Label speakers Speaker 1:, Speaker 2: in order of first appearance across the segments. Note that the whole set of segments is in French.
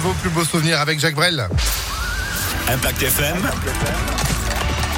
Speaker 1: vos plus beaux souvenirs avec Jacques Brel.
Speaker 2: Impact FM.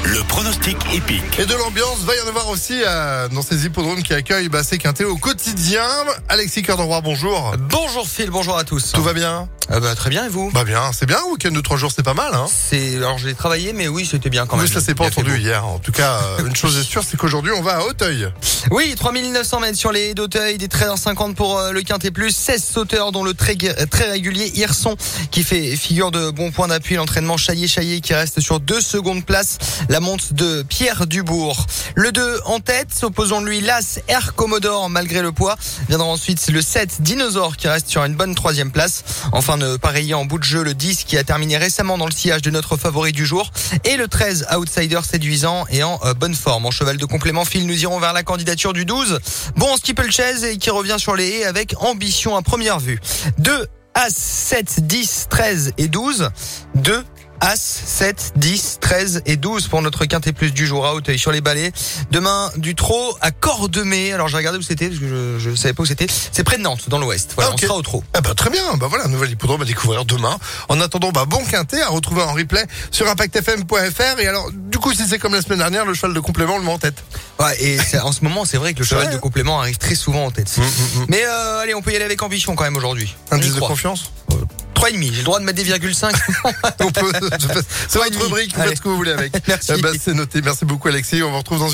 Speaker 2: Le pronostic épique.
Speaker 1: Et de l'ambiance, va y en avoir aussi euh, dans ces hippodromes qui accueillent bah, ces quintés au quotidien. Alexis Cœur de Roi, bonjour.
Speaker 3: Bonjour Phil, bonjour à tous.
Speaker 1: Tout va bien
Speaker 3: Ah bah, Très bien et vous
Speaker 1: Bah bien, c'est bien, un week-end de trois jours, c'est pas mal. Hein
Speaker 3: C'est alors j'ai travaillé mais oui c'était bien quand même.
Speaker 1: Oui, ça s'est pas entendu hier. En tout cas, euh, une chose est sûre, c'est qu'aujourd'hui, on va à Hauteuil.
Speaker 3: Oui, 3900 mètres sur les haies d'Auteuil, des 13h50 pour euh, le Quintet Plus, 16 sauteurs dont le très, très régulier Hirson qui fait figure de bon point d'appui, l'entraînement Chaillé-Chaillé qui reste sur deux secondes place, la monte de Pierre Dubourg. Le 2 en tête, s'opposant lui l'As Air Commodore malgré le poids. Viendra ensuite le 7 Dinosaure qui reste sur une bonne troisième place. Enfin de pareiller en bout de jeu le 10 qui a terminé récemment dans le sillage de notre favori du jour et le 13 Outsider séduisant et en euh, bonne forme. En cheval de complément fil, nous irons vers la candidature du 12. Bon steeplechase et qui revient sur les haies avec ambition à première vue. 2 As 7 10 13 et 12. 2 As, 7, 10, 13 et 12 pour notre quintet plus du jour à Hauteuil sur les balais. Demain, du trot à Cordemais. Alors j'ai regardé où c'était parce que je, je savais pas où c'était. C'est près de Nantes, dans l'ouest. Voilà,
Speaker 1: Ah, ok.
Speaker 3: on sera au trot.
Speaker 1: Ah bah très bien, bah voilà, un nouvel hippodrome à découvrir demain. En attendant, bah bon quintet à retrouver en replay sur impactfm.fr. Et alors, du coup, si c'est comme la semaine dernière, le cheval de complément, on le met en tête.
Speaker 3: Ouais, et en ce moment, c'est vrai que le cheval de complément arrive très souvent en tête.
Speaker 1: Mm, mm, mm.
Speaker 3: Mais euh, allez, on peut y aller avec ambition quand même aujourd'hui.
Speaker 1: Indice de confiance?
Speaker 3: 3,5. J'ai le droit de mettre des virgule 5.
Speaker 1: On peut, c'est votre
Speaker 3: demi.
Speaker 1: rubrique, vous faites ce que vous voulez avec.
Speaker 3: Merci.
Speaker 1: Eh ben, c'est noté. Merci beaucoup Alexis. On vous retrouve dans une